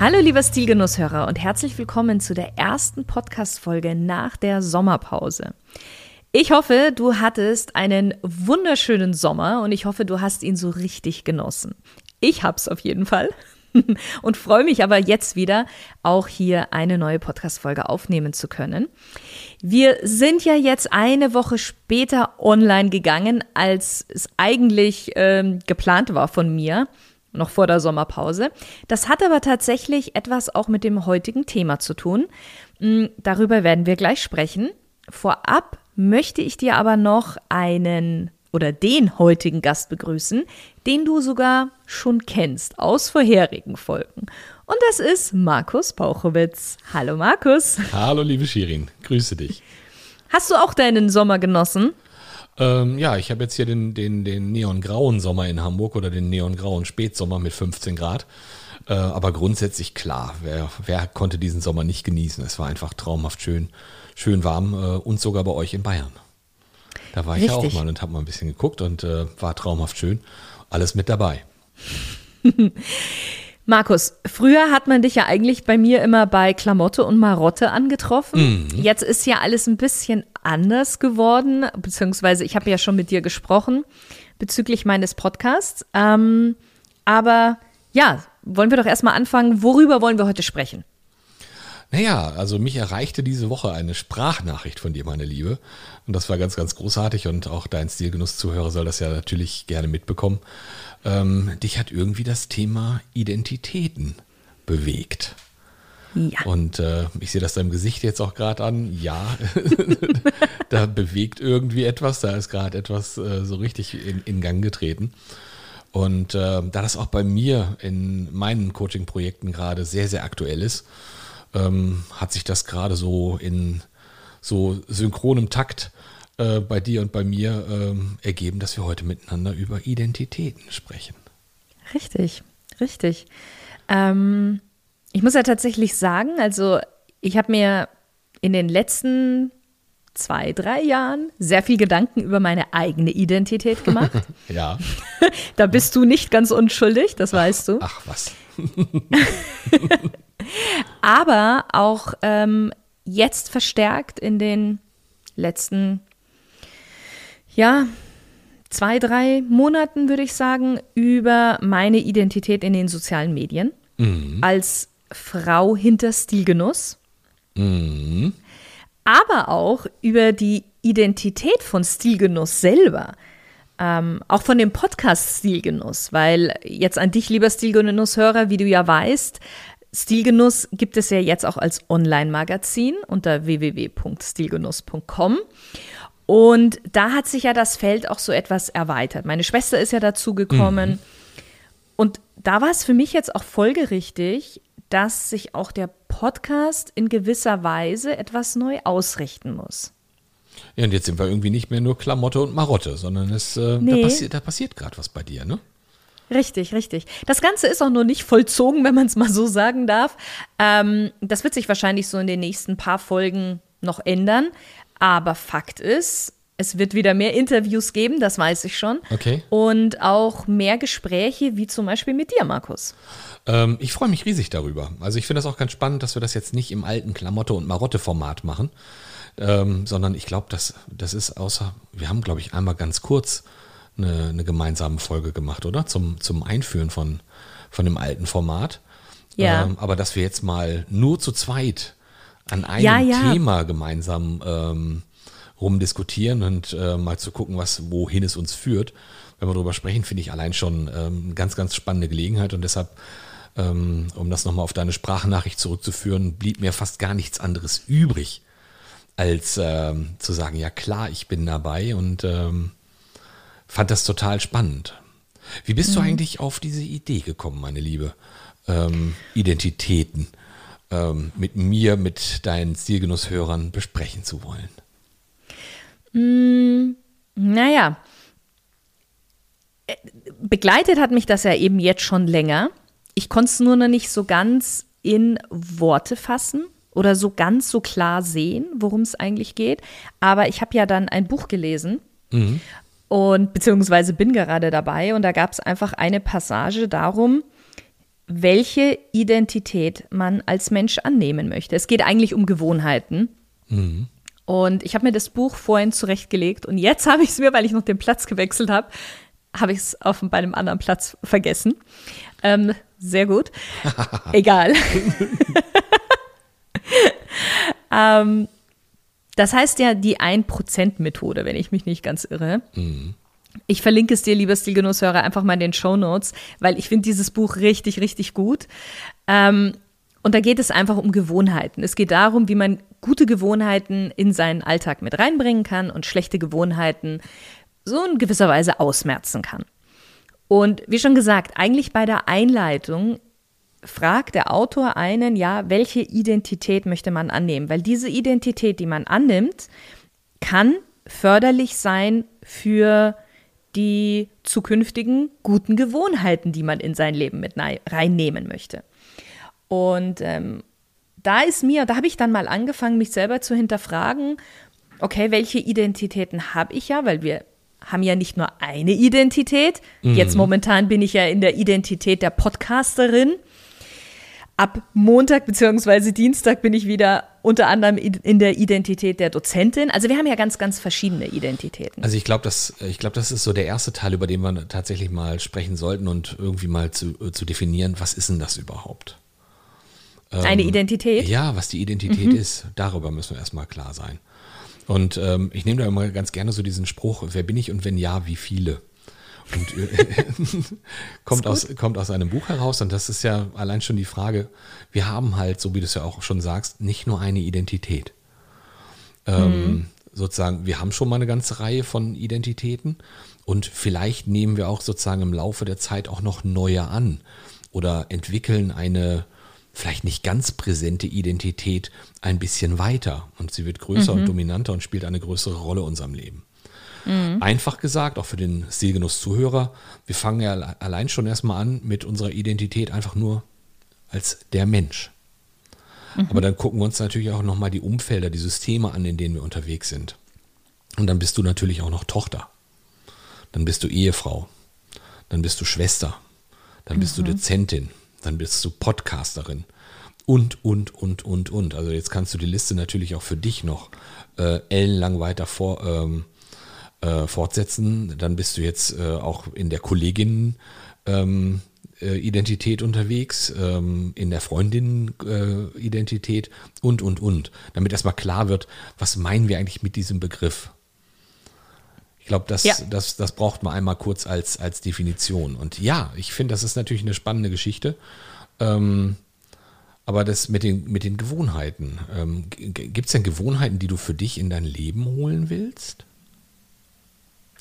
Hallo lieber Stilgenusshörer und herzlich willkommen zu der ersten Podcast-Folge nach der Sommerpause. Ich hoffe, du hattest einen wunderschönen Sommer und ich hoffe, du hast ihn so richtig genossen. Ich hab's auf jeden Fall und freue mich aber jetzt wieder, auch hier eine neue Podcast-Folge aufnehmen zu können. Wir sind ja jetzt eine Woche später online gegangen, als es eigentlich ähm, geplant war von mir noch vor der Sommerpause. Das hat aber tatsächlich etwas auch mit dem heutigen Thema zu tun. Mm, darüber werden wir gleich sprechen. Vorab möchte ich dir aber noch einen oder den heutigen Gast begrüßen, den du sogar schon kennst aus vorherigen Folgen. Und das ist Markus Bauchowitz. Hallo Markus. Hallo liebe Shirin, grüße dich. Hast du auch deinen Sommer genossen? Ähm, ja, ich habe jetzt hier den, den, den neongrauen Sommer in Hamburg oder den neongrauen Spätsommer mit 15 Grad. Äh, aber grundsätzlich klar, wer, wer konnte diesen Sommer nicht genießen? Es war einfach traumhaft schön, schön warm äh, und sogar bei euch in Bayern. Da war ich ja auch mal und habe mal ein bisschen geguckt und äh, war traumhaft schön. Alles mit dabei. Markus, früher hat man dich ja eigentlich bei mir immer bei Klamotte und Marotte angetroffen. Mhm. Jetzt ist ja alles ein bisschen anders geworden, beziehungsweise ich habe ja schon mit dir gesprochen bezüglich meines Podcasts. Ähm, aber ja, wollen wir doch erstmal anfangen. Worüber wollen wir heute sprechen? Naja, also mich erreichte diese Woche eine Sprachnachricht von dir, meine Liebe. Und das war ganz, ganz großartig und auch dein Stilgenuss-Zuhörer soll das ja natürlich gerne mitbekommen ähm, dich hat irgendwie das Thema Identitäten bewegt. Ja. Und äh, ich sehe das deinem Gesicht jetzt auch gerade an. Ja, da bewegt irgendwie etwas, da ist gerade etwas äh, so richtig in, in, Gang getreten. Und äh, da das auch bei mir in meinen Coaching-Projekten gerade sehr, sehr aktuell ist, ähm, hat sich das gerade so in so synchronem Takt äh, bei dir und bei mir ähm, ergeben, dass wir heute miteinander über Identitäten sprechen. Richtig, richtig. Ähm, ich muss ja tatsächlich sagen, also ich habe mir in den letzten zwei, drei Jahren sehr viel Gedanken über meine eigene Identität gemacht. ja. da bist du nicht ganz unschuldig, das ach, weißt du. Ach was. Aber auch ähm, jetzt verstärkt in den letzten ja, zwei, drei Monaten, würde ich sagen, über meine Identität in den sozialen Medien. Mhm. Als Frau hinter Stilgenuss. Mhm. Aber auch über die Identität von Stilgenuss selber. Ähm, auch von dem Podcast Stilgenuss, weil jetzt an dich, lieber Stilgenuss-Hörer, wie du ja weißt, Stilgenuss gibt es ja jetzt auch als Online-Magazin unter www.stilgenuss.com. Und da hat sich ja das Feld auch so etwas erweitert. Meine Schwester ist ja dazu gekommen. Mhm. Und da war es für mich jetzt auch folgerichtig, dass sich auch der Podcast in gewisser Weise etwas neu ausrichten muss. Ja, und jetzt sind wir irgendwie nicht mehr nur Klamotte und Marotte, sondern es, äh, nee. da, passi da passiert gerade was bei dir, ne? Richtig, richtig. Das Ganze ist auch noch nicht vollzogen, wenn man es mal so sagen darf. Ähm, das wird sich wahrscheinlich so in den nächsten paar Folgen noch ändern. Aber Fakt ist, es wird wieder mehr Interviews geben, das weiß ich schon. Okay. Und auch mehr Gespräche, wie zum Beispiel mit dir, Markus. Ähm, ich freue mich riesig darüber. Also ich finde das auch ganz spannend, dass wir das jetzt nicht im alten Klamotte- und Marotte-Format machen, ähm, sondern ich glaube, das, das ist außer, wir haben, glaube ich, einmal ganz kurz eine, eine, gemeinsame Folge gemacht, oder? Zum, zum Einführen von, von dem alten Format. Ja. Ähm, aber dass wir jetzt mal nur zu zweit an einem ja, ja. Thema gemeinsam ähm, rumdiskutieren und äh, mal zu gucken, was, wohin es uns führt. Wenn wir darüber sprechen, finde ich allein schon ähm, ganz, ganz spannende Gelegenheit und deshalb, ähm, um das nochmal auf deine Sprachnachricht zurückzuführen, blieb mir fast gar nichts anderes übrig, als ähm, zu sagen, ja klar, ich bin dabei und ähm, fand das total spannend. Wie bist mhm. du eigentlich auf diese Idee gekommen, meine Liebe? Ähm, Identitäten. ähm, mit mir, mit deinen Zielgenusshörern besprechen zu wollen? Mm, naja, äh, begleitet hat mich das ja eben jetzt schon länger. Ich konnte es nur noch nicht so ganz in Worte fassen oder so ganz so klar sehen, worum es eigentlich geht. Aber ich habe ja dann ein Buch gelesen mhm. Und beziehungsweise bin gerade dabei und da gab es einfach eine Passage darum, welche Identität man als Mensch annehmen möchte. Es geht eigentlich um Gewohnheiten. Mhm. Und ich habe mir das Buch vorhin zurechtgelegt und jetzt habe ich es mir, weil ich noch den Platz gewechselt habe, habe ich es bei einem anderen Platz vergessen. Ähm, sehr gut. Egal. ähm, das heißt ja die 1%-Methode, wenn ich mich nicht ganz irre. Mhm. Ich verlinke es dir, lieber Stilgenusshörer, einfach mal in den Show Notes, weil ich finde dieses Buch richtig, richtig gut. Ähm, und da geht es einfach um Gewohnheiten. Es geht darum, wie man gute Gewohnheiten in seinen Alltag mit reinbringen kann und schlechte Gewohnheiten so in gewisser Weise ausmerzen kann. Und wie schon gesagt, eigentlich bei der Einleitung fragt der Autor einen, ja, welche Identität möchte man annehmen? Weil diese Identität, die man annimmt, kann förderlich sein für die zukünftigen guten Gewohnheiten, die man in sein Leben mit reinnehmen möchte. Und ähm, da ist mir, da habe ich dann mal angefangen, mich selber zu hinterfragen, okay, welche Identitäten habe ich ja, weil wir haben ja nicht nur eine Identität. Mhm. Jetzt momentan bin ich ja in der Identität der Podcasterin. Ab Montag bzw. Dienstag bin ich wieder unter anderem in der Identität der Dozentin. Also wir haben ja ganz, ganz verschiedene Identitäten. Also ich glaube, das, ich das ist so der erste Teil, über den wir tatsächlich mal sprechen sollten und irgendwie mal zu, zu definieren, was ist denn das überhaupt? Eine ähm, Identität? Ja, was die Identität mhm. ist, darüber müssen wir erstmal klar sein. Und ähm, ich nehme da immer ganz gerne so diesen Spruch, wer bin ich und wenn ja, wie viele? Und äh, kommt, aus, kommt aus einem Buch heraus und das ist ja allein schon die Frage, wir haben halt, so wie du es ja auch schon sagst, nicht nur eine Identität. Ähm, mhm. Sozusagen, wir haben schon mal eine ganze Reihe von Identitäten und vielleicht nehmen wir auch sozusagen im Laufe der Zeit auch noch neue an oder entwickeln eine, vielleicht nicht ganz präsente Identität ein bisschen weiter und sie wird größer mhm. und dominanter und spielt eine größere Rolle in unserem Leben. Mhm. Einfach gesagt, auch für den Stilgenuss-Zuhörer, wir fangen ja allein schon erstmal an mit unserer Identität einfach nur als der Mensch. Mhm. Aber dann gucken wir uns natürlich auch nochmal die Umfelder, die Systeme an, in denen wir unterwegs sind. Und dann bist du natürlich auch noch Tochter. Dann bist du Ehefrau. Dann bist du Schwester. Dann bist du mhm. Dozentin dann bist du Podcasterin und, und, und, und, und. Also jetzt kannst du die Liste natürlich auch für dich noch äh, ellenlang weiter vor, ähm, äh, fortsetzen. Dann bist du jetzt äh, auch in der Kollegin ähm, äh, Identität unterwegs, ähm, in der Freundin-Identität äh, und, und, und. Damit erstmal klar wird, was meinen wir eigentlich mit diesem Begriff? Ich glaube, das, ja. das, das braucht man einmal kurz als, als Definition. Und ja, ich finde, das ist natürlich eine spannende Geschichte. Ähm, aber das mit den, mit den Gewohnheiten. Ähm, Gibt es denn Gewohnheiten, die du für dich in dein Leben holen willst?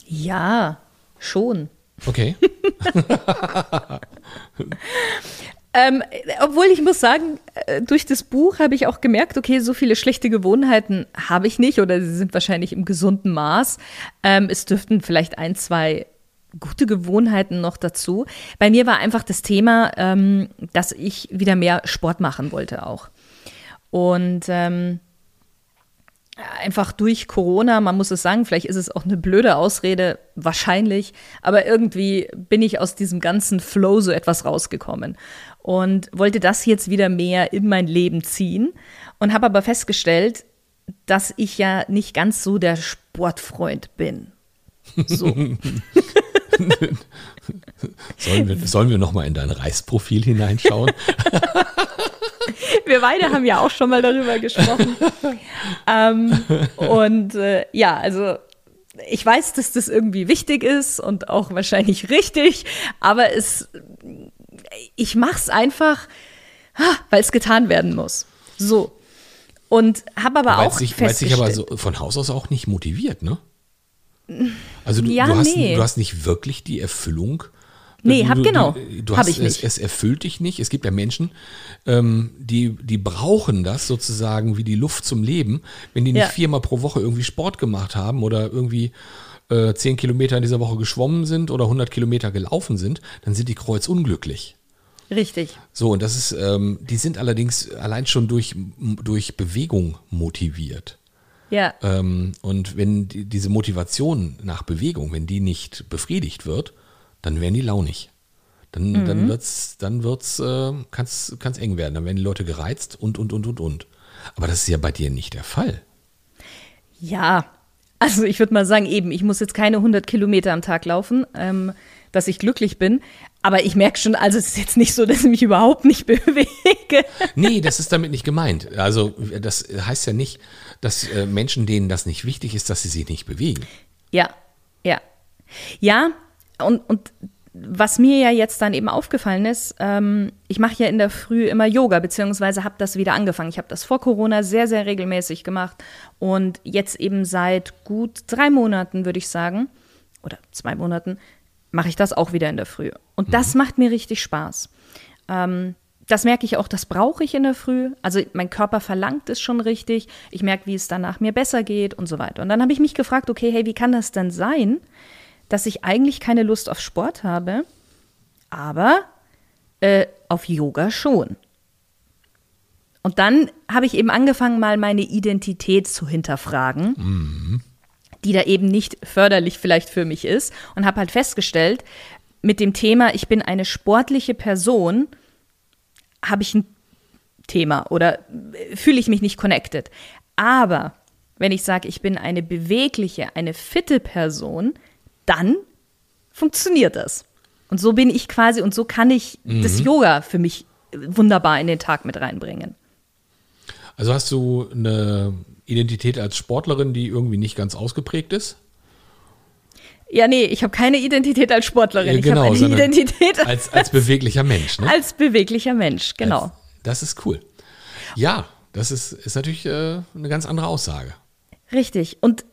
Ja, schon. Okay. Ähm, obwohl ich muss sagen, äh, durch das Buch habe ich auch gemerkt, okay, so viele schlechte Gewohnheiten habe ich nicht oder sie sind wahrscheinlich im gesunden Maß. Ähm, es dürften vielleicht ein, zwei gute Gewohnheiten noch dazu. Bei mir war einfach das Thema, ähm, dass ich wieder mehr Sport machen wollte auch. Und ähm, einfach durch Corona, man muss es sagen, vielleicht ist es auch eine blöde Ausrede, wahrscheinlich, aber irgendwie bin ich aus diesem ganzen Flow so etwas rausgekommen und wollte das jetzt wieder mehr in mein Leben ziehen und habe aber festgestellt, dass ich ja nicht ganz so der Sportfreund bin. So. sollen wir, sollen wir noch mal in dein Reisprofil hineinschauen? wir beide haben ja auch schon mal darüber gesprochen. ähm, und äh, ja, also ich weiß, dass das irgendwie wichtig ist und auch wahrscheinlich richtig, aber es, ich mache es einfach, weil es getan werden muss. So. Und habe aber weil's auch sich, festgestellt. Weil sich aber so von Haus aus auch nicht motiviert, ne? Also du, ja, du, hast, nee. du hast nicht wirklich die Erfüllung Nee, Du- hab genau. Du, du Hab hast ich es, nicht. es erfüllt dich nicht. Es gibt ja Menschen, ähm, die, die brauchen das sozusagen wie die Luft zum Leben, wenn die nicht Ja. viermal pro Woche irgendwie Sport gemacht haben oder irgendwie äh, zehn Kilometer in dieser Woche geschwommen sind oder 100 Kilometer gelaufen sind, dann sind die kreuzunglücklich. Richtig. So, und das ist, ähm, die sind allerdings allein schon durch, durch Bewegung motiviert. Ja. Ähm, und wenn die, diese Motivation nach Bewegung, wenn die nicht befriedigt wird, dann werden die launig. Dann, dann wird's, dann wird's, äh, kann's, kann's eng werden. Dann werden die Leute gereizt und, und, und, und, und. Aber das ist ja bei dir nicht der Fall. Ja, also ich würde mal sagen, eben, ich muss jetzt keine 100 Kilometer am Tag laufen, ähm, dass ich glücklich bin. Aber ich merke schon, also es ist jetzt nicht so, dass ich mich überhaupt nicht bewege. Nee, das ist damit nicht gemeint. Also, das heißt ja nicht, dass äh, Menschen, denen das nicht wichtig ist, dass sie sich nicht bewegen. Ja, ja. Ja, und, und was mir ja jetzt dann eben aufgefallen ist, ähm, ich mache ja in der Früh immer Yoga, beziehungsweise habe das wieder angefangen. Ich habe das vor Corona sehr, sehr regelmäßig gemacht und jetzt eben seit gut drei Monaten, würde ich sagen, oder zwei Monaten, mache ich das auch wieder in der Früh. Und das macht mir richtig Spaß. Ähm, das merke ich auch, das brauche ich in der Früh. Also mein Körper verlangt es schon richtig. Ich merke, wie es danach mir besser geht und so weiter. Und dann habe ich mich gefragt, okay, hey, wie kann das denn sein, dass ich eigentlich keine Lust auf Sport habe, aber äh, auf Yoga schon? Und dann habe ich eben angefangen, mal meine Identität zu hinterfragen, die da eben nicht förderlich vielleicht für mich ist. Und habe halt festgestellt, mit dem Thema, ich bin eine sportliche Person, habe ich ein Thema oder äh, fühle ich mich nicht connected. Aber wenn ich sage, ich bin eine bewegliche, eine fitte Person, dann funktioniert das. Und so bin ich quasi und so kann ich das Yoga für mich wunderbar in den Tag mit reinbringen. Also hast du eine Identität als Sportlerin, die irgendwie nicht ganz ausgeprägt ist? Ja, nee, ich habe keine Identität als Sportlerin. Ja, ich habe eine Identität Als, als beweglicher Mensch, ne? als beweglicher Mensch, genau. Als, das ist cool. Ja, das ist, ist natürlich äh, eine ganz andere Aussage. Richtig. Und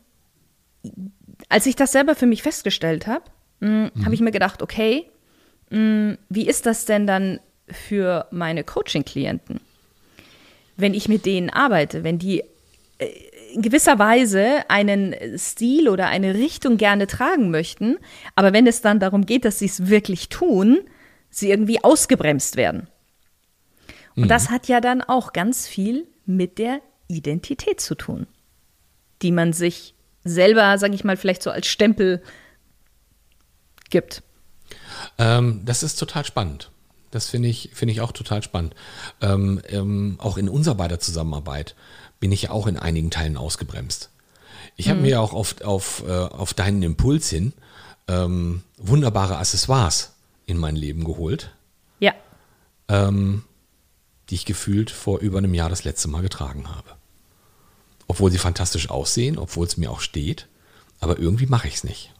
als ich das selber für mich festgestellt habe, habe ich mir gedacht, okay, mh, wie ist das denn dann für meine Coaching-Klienten? Wenn ich mit denen arbeite, wenn die äh, in gewisser Weise einen Stil oder eine Richtung gerne tragen möchten, aber wenn es dann darum geht, dass sie es wirklich tun, sie irgendwie ausgebremst werden. Und das hat ja dann auch ganz viel mit der Identität zu tun, die man sich selber, sage ich mal, vielleicht so als Stempel gibt. Ähm, das ist total spannend. Das finde ich, finde ich auch total spannend. Ähm, ähm, auch in unserer beider Zusammenarbeit bin ich ja auch in einigen Teilen ausgebremst. Ich habe mir auch auf, auf, äh, auf deinen Impuls hin ähm, wunderbare Accessoires in mein Leben geholt, Ja, ähm, die ich gefühlt vor über einem Jahr das letzte Mal getragen habe. Obwohl sie fantastisch aussehen, obwohl es mir auch steht, aber irgendwie mache ich es nicht.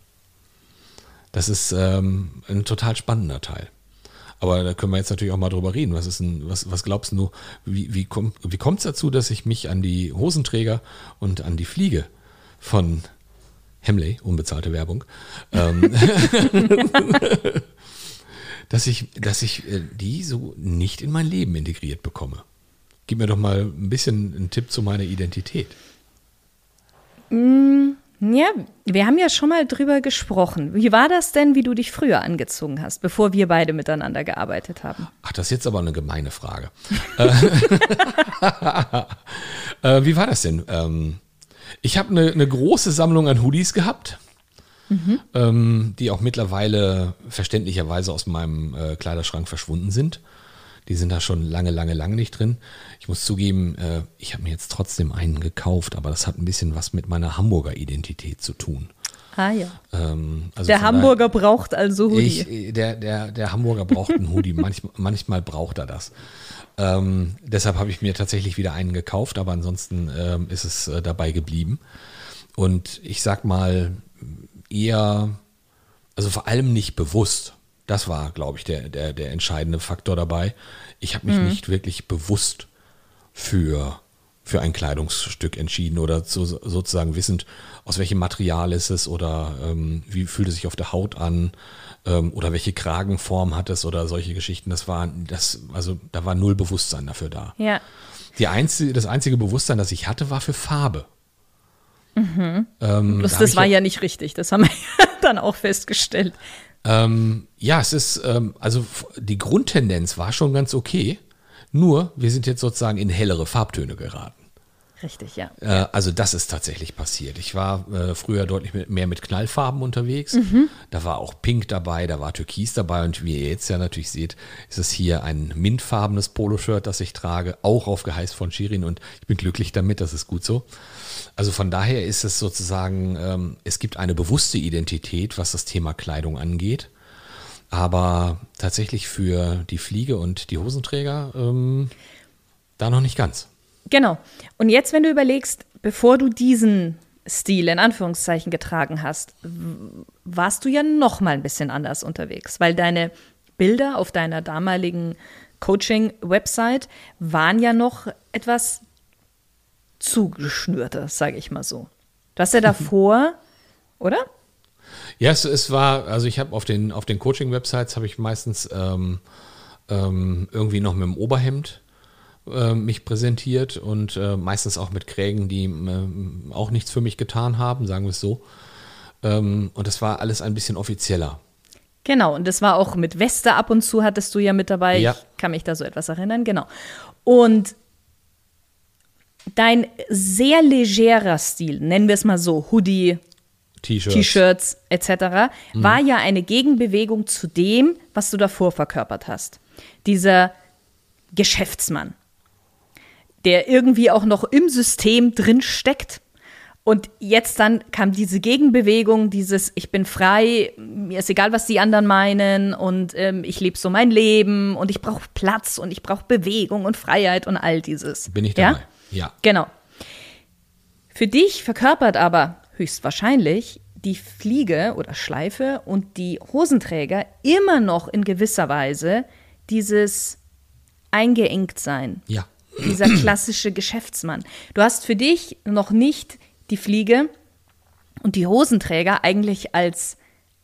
Das ist ähm, ein total spannender Teil. Aber da können wir jetzt natürlich auch mal drüber reden. Was, ist denn, was, was glaubst du, wie, wie, komm, wie kommt es dazu, dass ich mich an die Hosenträger und an die Fliege von Hemley, unbezahlte Werbung, ähm, dass ich, dass ich äh, die so nicht in mein Leben integriert bekomme? Gib mir doch mal ein bisschen einen Tipp zu meiner Identität. ja, wir haben ja schon mal drüber gesprochen. Wie war das denn, wie du dich früher angezogen hast, bevor wir beide miteinander gearbeitet haben? Ach, das ist jetzt aber eine gemeine Frage. Äh, äh, wie war das denn? Ähm, ich habe eine, eine große Sammlung an Hoodies gehabt, ähm, die auch mittlerweile verständlicherweise aus meinem äh, Kleiderschrank verschwunden sind. Die sind da schon lange, lange, lange nicht drin. Ich muss zugeben, äh, ich habe mir jetzt trotzdem einen gekauft, aber das hat ein bisschen was mit meiner Hamburger Identität zu tun. Ah ja. Ähm, also Der von daher- Hamburger braucht also Hoodie. ich, der, der, der Hamburger braucht einen Hoodie. manchmal, manchmal braucht er das. Ähm, deshalb habe ich mir tatsächlich wieder einen gekauft, aber ansonsten ähm, ist es äh, dabei geblieben. Und ich sag mal, eher, also vor allem nicht bewusst. Das war, glaube ich, der, der, der entscheidende Faktor dabei. Ich habe mich nicht wirklich bewusst für für ein Kleidungsstück entschieden oder so, sozusagen wissend, aus welchem Material ist es oder ähm, wie fühlt es sich auf der Haut an ähm, oder welche Kragenform hat es oder solche Geschichten. Das war, das, also da war null Bewusstsein dafür da. Ja. Die einzige, das einzige Bewusstsein, das ich hatte, war für Farbe. Ähm, das das war ja- ja nicht richtig, das haben wir ja dann auch festgestellt. Ähm, ja, es ist, ähm, also die Grundtendenz war schon ganz okay. Nur, wir sind jetzt sozusagen in hellere Farbtöne geraten. Richtig, ja. Äh, also das ist tatsächlich passiert. Ich war äh, früher deutlich mit, mehr mit Knallfarben unterwegs. Da war auch Pink dabei, da war Türkis dabei und wie ihr jetzt ja natürlich seht, ist es hier ein mintfarbenes Poloshirt, das ich trage, auch auf Geheiß von Shirin und ich bin glücklich damit, das ist gut so. Also von daher ist es sozusagen, ähm, es gibt eine bewusste Identität, was das Thema Kleidung angeht. Aber tatsächlich für die Fliege und die Hosenträger ähm, da noch nicht ganz. Genau. Und jetzt, wenn du überlegst, bevor du diesen Stil in Anführungszeichen getragen hast, warst du ja noch mal ein bisschen anders unterwegs, weil deine Bilder auf deiner damaligen Coaching-Website waren ja noch etwas zugeschnürter, sage ich mal so. Du hast ja davor, oder? Ja, es, es war, also ich habe auf den, auf den Coaching-Websites habe ich meistens ähm, ähm, irgendwie noch mit dem Oberhemd mich präsentiert und äh, meistens auch mit Krägen, die ähm, auch nichts für mich getan haben, sagen wir es so. Ähm, und das war alles ein bisschen offizieller. Genau, und das war auch mit Weste ab und zu hattest du ja mit dabei. Ja. Ich kann mich da so etwas erinnern, genau. Und dein sehr legerer Stil, nennen wir es mal so, Hoodie, T-Shirts. T-Shirts etc., war ja eine Gegenbewegung zu dem, was du davor verkörpert hast. Dieser Geschäftsmann, der irgendwie auch noch im System drin steckt. Und jetzt dann kam diese Gegenbewegung, dieses Ich bin frei, mir ist egal, was die anderen meinen und ähm, ich lebe so mein Leben und ich brauche Platz und ich brauche Bewegung und Freiheit und all dieses. Bin ich Ja? dabei. Ja. Genau. Für dich verkörpert aber höchstwahrscheinlich die Fliege oder Schleife und die Hosenträger immer noch in gewisser Weise dieses eingeengt sein. Ja. Dieser klassische Geschäftsmann. Du hast für dich noch nicht die Fliege und die Hosenträger eigentlich als,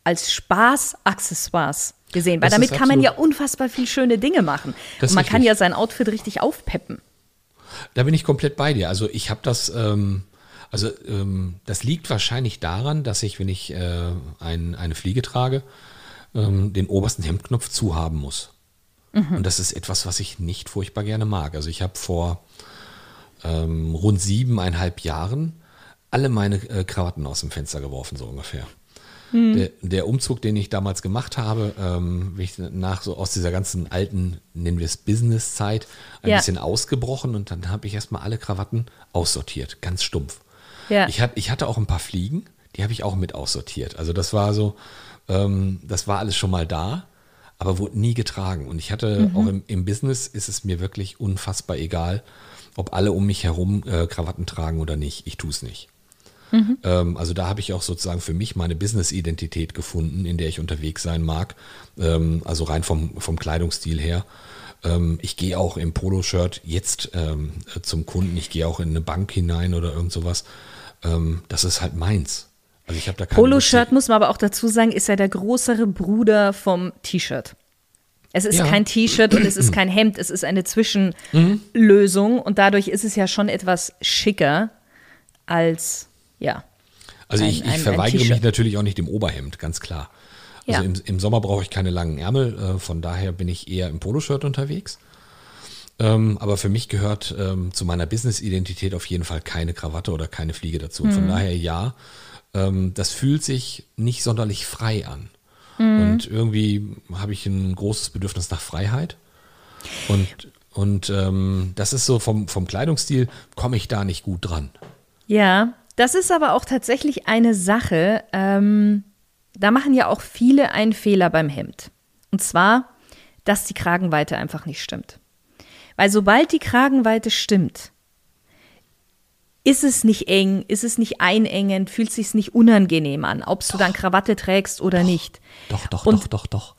als Spaßaccessoires gesehen, weil Das damit kann man ja unfassbar viel schöne Dinge machen. Und man kann richtig. ja sein Outfit richtig aufpeppen. Da bin ich komplett bei dir. Also ich habe das, ähm, also ähm, das liegt wahrscheinlich daran, dass ich, wenn ich äh, ein, eine Fliege trage, ähm, den obersten Hemdknopf zu haben muss. Und das ist etwas, was ich nicht furchtbar gerne mag. Also ich habe vor ähm, rund siebeneinhalb Jahren alle meine äh, Krawatten aus dem Fenster geworfen, so ungefähr. Der, der Umzug, den ich damals gemacht habe, ähm, bin ich nach so aus dieser ganzen alten, nennen wir es Business-Zeit, ein Ja. bisschen ausgebrochen und dann habe ich erstmal alle Krawatten aussortiert, ganz stumpf. Ja. Ich, hat, ich hatte auch ein paar Fliegen, die habe ich auch mit aussortiert. Also das war so, ähm, das war alles schon mal da, aber wurde nie getragen. Und ich hatte Mhm. auch im, im Business ist es mir wirklich unfassbar egal, ob alle um mich herum äh, Krawatten tragen oder nicht. Ich tue es nicht. Mhm. Ähm, also da habe ich auch sozusagen für mich meine Business-Identität gefunden, in der ich unterwegs sein mag. Ähm, also rein vom, vom Kleidungsstil her. Ähm, ich gehe auch im Poloshirt jetzt ähm, äh, zum Kunden. Ich gehe auch in eine Bank hinein oder irgend sowas. Ähm, das ist halt meins. Also ich habe da keine Poloshirt, muss man aber auch dazu sagen, ist ja der größere Bruder vom T-Shirt. Es ist Ja. kein T-Shirt und es ist kein Hemd, es ist eine Zwischenlösung und dadurch ist es ja schon etwas schicker als, ja. Also Ein- ich, ich ein verweigere mich natürlich auch nicht im Oberhemd, ganz klar. Also Ja. im, im Sommer brauche ich keine langen Ärmel, äh, von daher bin ich eher im Poloshirt unterwegs. Ähm, aber für mich gehört ähm, zu meiner Business-Identität auf jeden Fall keine Krawatte oder keine Fliege dazu. Und Mhm. von daher ja, ähm, das fühlt sich nicht sonderlich frei an. Mhm. Und irgendwie habe ich ein großes Bedürfnis nach Freiheit. Und, und ähm, das ist so vom, vom Kleidungsstil, komme ich da nicht gut dran. Ja, das ist aber auch tatsächlich eine Sache, ähm, da machen ja auch viele einen Fehler beim Hemd. Und zwar, dass die Kragenweite einfach nicht stimmt. Weil sobald die Kragenweite stimmt, ist es nicht eng, ist es nicht einengend, fühlt es sich nicht unangenehm an, ob du dann Krawatte trägst oder nicht. Doch, doch, Und- doch, doch, doch.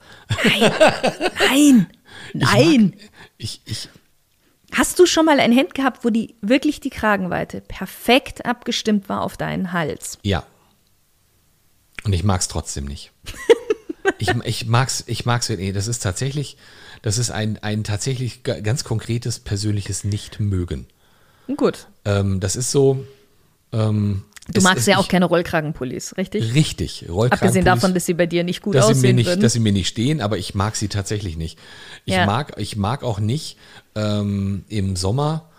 Nein, Ich nein. Mag, ich, ich, Hast du schon mal ein Hemd gehabt, wo die wirklich die Kragenweite perfekt abgestimmt war auf deinen Hals? Ja. Und ich mag es trotzdem nicht. ich, ich mag's, ich mag's, nee, das ist tatsächlich, das ist ein, ein tatsächlich ga- ganz konkretes persönliches Nicht-Mögen. Gut. Ähm, das ist so. Ähm, Du es magst ist ja auch keine Rollkragenpullis, richtig? Richtig, Abgesehen Rollkragenpullis, davon, dass sie bei dir nicht gut dass aussehen nicht, würden. dass sie mir nicht stehen, aber ich mag sie tatsächlich nicht. Ich, Ja. mag, ich mag auch nicht ähm, im Sommer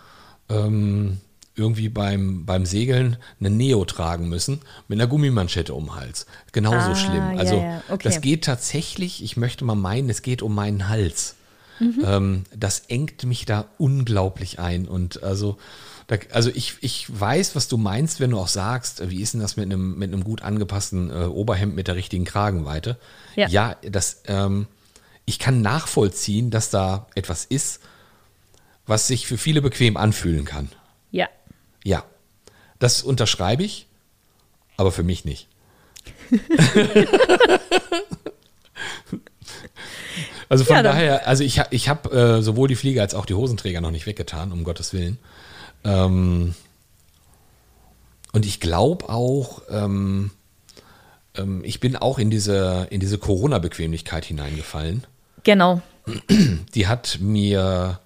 ähm, irgendwie beim, beim Segeln eine Neo tragen müssen mit einer Gummimanschette um den Hals. Genauso Ah, schlimm. ja, Also ja, okay. das geht tatsächlich, ich möchte mal meinen, es geht um meinen Hals. Mhm. Ähm, das engt mich da unglaublich ein. Und also, da, also ich, ich weiß, was du meinst, wenn du auch sagst, wie ist denn das mit einem, mit einem gut angepassten äh, Oberhemd mit der richtigen Kragenweite? Ja. das, ähm, ich kann nachvollziehen, dass da etwas ist, was sich für viele bequem anfühlen kann. Ja. Das unterschreibe ich, aber für mich nicht. also von Ja, daher, also ich, ich habe äh, sowohl die Flieger als auch die Hosenträger noch nicht weggetan, um Gottes Willen. Ähm, und ich glaube auch, ähm, ähm, ich bin auch in diese, in diese Corona-Bequemlichkeit hineingefallen Genau. die hat mir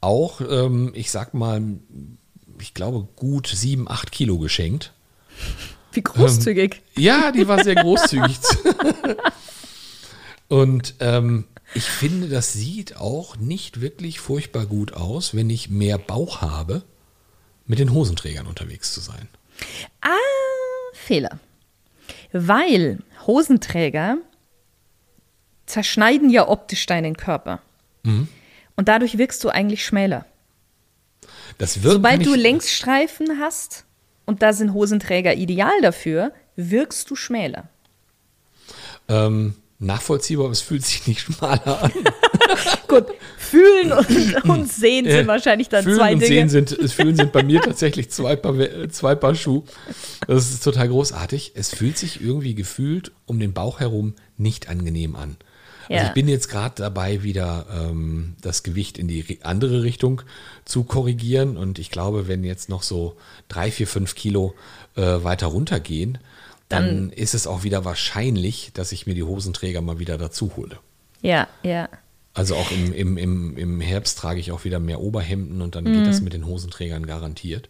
auch, ähm, ich sag mal, ich glaube, gut sieben, acht Kilo geschenkt. Wie großzügig. Ja, die war sehr großzügig. Und ähm, ich finde, das sieht auch nicht wirklich furchtbar gut aus, wenn ich mehr Bauch habe, mit den Hosenträgern unterwegs zu sein. Ah, Fehler. Weil Hosenträger zerschneiden ja optisch deinen Körper. Mhm. Und dadurch wirkst du eigentlich schmäler. Das wirkt Sobald du Längsstreifen hast, und da sind Hosenträger ideal dafür, wirkst du schmäler. ähm, nachvollziehbar, aber es fühlt sich nicht schmaler an. Gut, fühlen und, und sehen sind wahrscheinlich dann Fühlen zwei und Dinge. Sehen sind, Fühlen sind bei mir tatsächlich zwei Paar, We- zwei Paar Schuh. Das ist total großartig. Es fühlt sich irgendwie gefühlt um den Bauch herum nicht angenehm an. Also Ja. ich bin jetzt gerade dabei, wieder ähm, das Gewicht in die andere Richtung zu korrigieren. Und ich glaube, wenn jetzt noch so drei, vier, fünf Kilo äh, weiter runtergehen, dann ist es auch wieder wahrscheinlich, dass ich mir die Hosenträger mal wieder dazu hole. Ja, ja. Also auch im, im, im, im Herbst trage ich auch wieder mehr Oberhemden und dann geht das mit den Hosenträgern garantiert.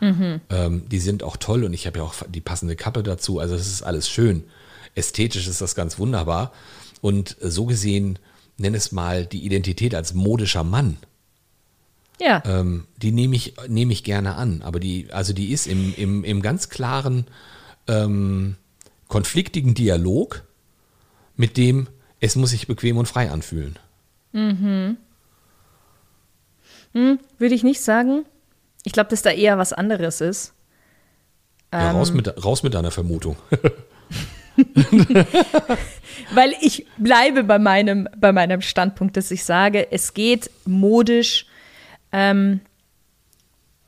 Ähm, die sind auch toll und ich habe ja auch die passende Kappe dazu. Also es ist alles schön. Ästhetisch ist das ganz wunderbar. Und so gesehen, nenn es mal die Identität als modischer Mann. Ja, Ähm, die nehme ich, nehme ich gerne an. Aber die, also die ist im, im, im ganz klaren, ähm, konfliktigen Dialog mit dem, es muss sich bequem und frei anfühlen. würde ich nicht sagen. Ich glaube, dass da eher was anderes ist. Ja, Ähm. raus, mit, raus mit deiner Vermutung. Weil ich bleibe bei meinem, bei meinem Standpunkt, dass ich sage, es geht modisch ähm,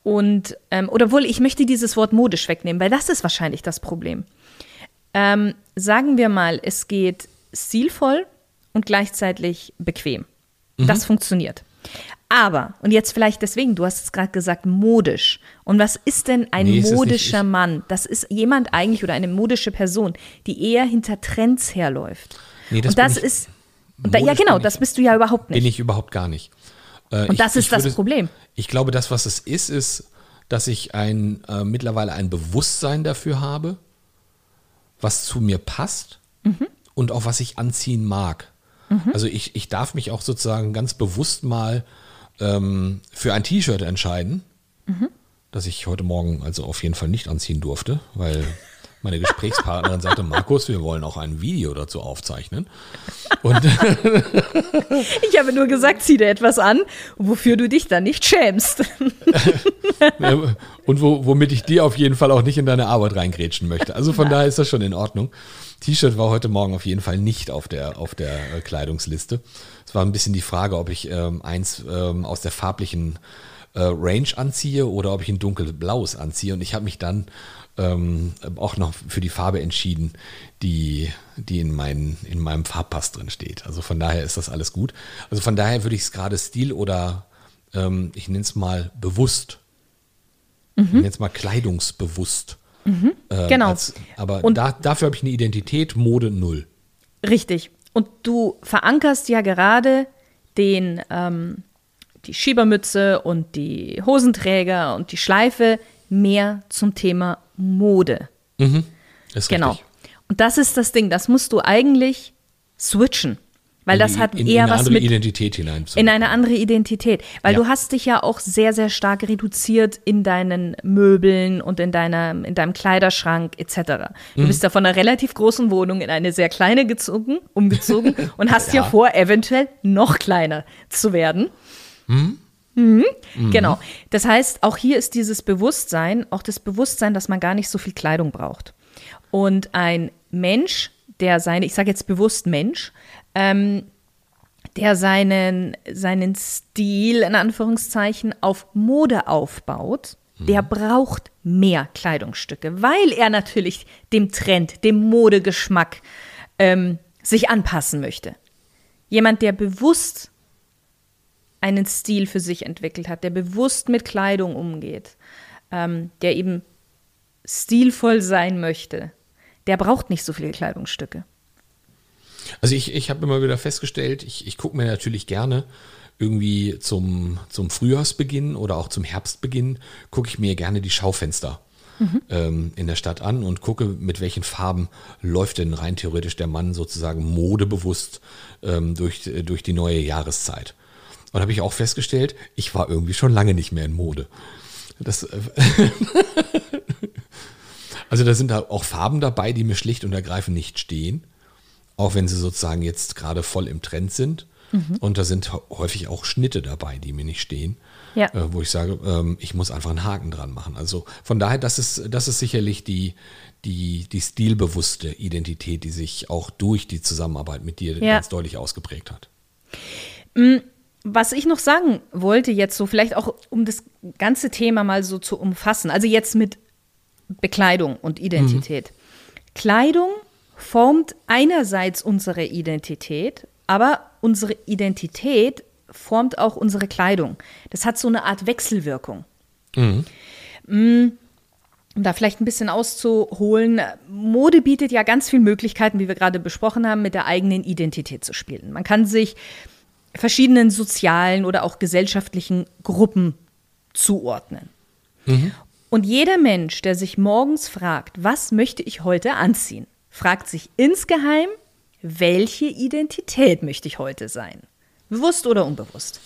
und, ähm, oder wohl, ich möchte dieses Wort modisch wegnehmen, weil das ist wahrscheinlich das Problem. Ähm, sagen wir mal, es geht stilvoll und gleichzeitig bequem. Das funktioniert. Aber, und jetzt vielleicht deswegen, du hast es gerade gesagt, modisch. Und was ist denn ein Nee, modischer ich- Mann? Das ist jemand eigentlich oder eine modische Person, die eher hinter Trends herläuft. Nee, das und das ich- ist, und da, ja genau, ich- das bist du ja überhaupt nicht. Bin ich überhaupt gar nicht. Äh, Und das ist das würde- Problem. Ich glaube, das, was es ist, ist, dass ich ein, äh, mittlerweile ein Bewusstsein dafür habe, was zu mir passt Mhm. und auch was ich anziehen mag. Also ich, ich darf mich auch sozusagen ganz bewusst mal ähm, für ein T-Shirt entscheiden, Mhm. das ich heute Morgen also auf jeden Fall nicht anziehen durfte, weil meine Gesprächspartnerin sagte, Markus, wir wollen auch ein Video dazu aufzeichnen. Und Ich habe nur gesagt, zieh dir etwas an, wofür du dich dann nicht schämst. Und wo, womit ich dir auf jeden Fall auch nicht in deine Arbeit reingrätschen möchte. Also von daher ist das schon in Ordnung. T-Shirt war heute Morgen auf jeden Fall nicht auf der, auf der äh, Kleidungsliste. Es war ein bisschen die Frage, ob ich ähm, eins ähm, aus der farblichen äh, Range anziehe oder ob ich ein dunkelblaues anziehe. Und ich habe mich dann ähm, auch noch für die Farbe entschieden, die, die in, mein, in meinem Farbpass drin steht. Also von daher ist das alles gut. Also von daher würde ich es gerade Stil oder ähm, ich nenne es mal bewusst. Ich nenne es mal kleidungsbewusst. Ähm, Genau. Als, aber Und- da, dafür habe ich eine Identität, Mode null. Richtig. Und du verankerst ja gerade den, ähm, die Schiebermütze und die Hosenträger und die Schleife mehr zum Thema Mode. Ist Genau. richtig. Und das ist das Ding, das musst du eigentlich switchen. Weil In das hat in, eher in eine was andere mit Identität hinein. in eine andere Identität. Weil Ja. du hast dich ja auch sehr, sehr stark reduziert in deinen Möbeln und in, deiner, in deinem Kleiderschrank etc. Du Mhm. bist da von einer relativ großen Wohnung in eine sehr kleine gezogen, umgezogen und hast ja. Ja. vor, eventuell noch kleiner zu werden. Mhm. Genau. Das heißt, auch hier ist dieses Bewusstsein, auch das Bewusstsein, dass man gar nicht so viel Kleidung braucht. Und ein Mensch, der seine, ich sage jetzt bewusst Mensch, ähm, der seinen, seinen Stil in Anführungszeichen auf Mode aufbaut, der braucht mehr Kleidungsstücke, weil er natürlich dem Trend, dem Modegeschmack ähm, sich anpassen möchte. Jemand, der bewusst einen Stil für sich entwickelt hat, der bewusst mit Kleidung umgeht, ähm, der eben stilvoll sein möchte, der braucht nicht so viele Kleidungsstücke. Also ich, ich habe immer wieder festgestellt, ich, ich gucke mir natürlich gerne irgendwie zum, zum Frühjahrsbeginn oder auch zum Herbstbeginn, gucke ich mir gerne die Schaufenster ähm, in der Stadt an und gucke, mit welchen Farben läuft denn rein theoretisch der Mann sozusagen modebewusst ähm, durch, äh, durch die neue Jahreszeit. Und habe ich auch festgestellt, ich war irgendwie schon lange nicht mehr in Mode. Das, äh, also da sind da auch Farben dabei, die mir schlicht und ergreifend nicht stehen auch wenn sie sozusagen jetzt gerade voll im Trend sind. Und da sind häufig auch Schnitte dabei, die mir nicht stehen, Ja. äh, wo ich sage, ähm, ich muss einfach einen Haken dran machen. Also von daher, das ist, das ist sicherlich die, die, die stilbewusste Identität, die sich auch durch die Zusammenarbeit mit dir Ja. ganz deutlich ausgeprägt hat. Was ich noch sagen wollte, jetzt so vielleicht auch, um das ganze Thema mal so zu umfassen, also jetzt mit Bekleidung und Identität. Kleidung formt einerseits unsere Identität, aber unsere Identität formt auch unsere Kleidung. Das hat so eine Art Wechselwirkung. Mm, Um da vielleicht ein bisschen auszuholen, Mode bietet ja ganz viele Möglichkeiten, wie wir gerade besprochen haben, mit der eigenen Identität zu spielen. Man kann sich verschiedenen sozialen oder auch gesellschaftlichen Gruppen zuordnen. Und jeder Mensch, der sich morgens fragt, was möchte ich heute anziehen, fragt sich insgeheim, welche Identität möchte ich heute sein? Bewusst oder unbewusst?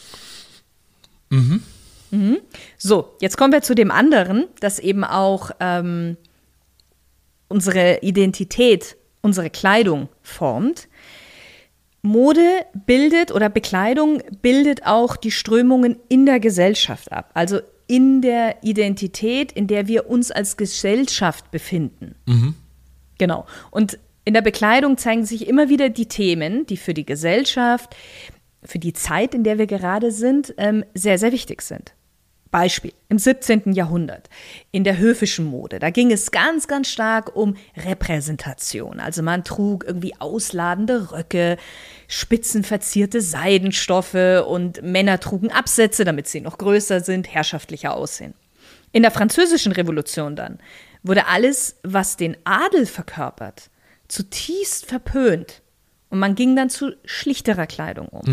Mhm. So, jetzt kommen wir zu dem anderen, das eben auch ähm, unsere Identität, unsere Kleidung formt. Mode bildet oder Bekleidung bildet auch die Strömungen in der Gesellschaft ab, also in der Identität, in der wir uns als Gesellschaft befinden. Genau. Und in der Bekleidung zeigen sich immer wieder die Themen, die für die Gesellschaft, für die Zeit, in der wir gerade sind, ähm, sehr, sehr wichtig sind. Beispiel im 17. Jahrhundert in der höfischen Mode. Da ging es ganz, ganz stark um Repräsentation. Also man trug irgendwie ausladende Röcke, spitzenverzierte Seidenstoffe und Männer trugen Absätze, damit sie noch größer sind, herrschaftlicher aussehen. In der französischen Revolution dann wurde alles, was den Adel verkörpert, zutiefst verpönt. Und man ging dann zu schlichterer Kleidung um.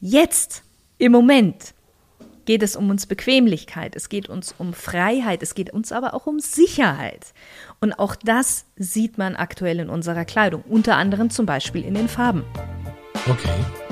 Jetzt, im Moment, geht es um uns Bequemlichkeit, es geht uns um Freiheit, es geht uns aber auch um Sicherheit. Und auch das sieht man aktuell in unserer Kleidung, unter anderem zum Beispiel in den Farben. Okay.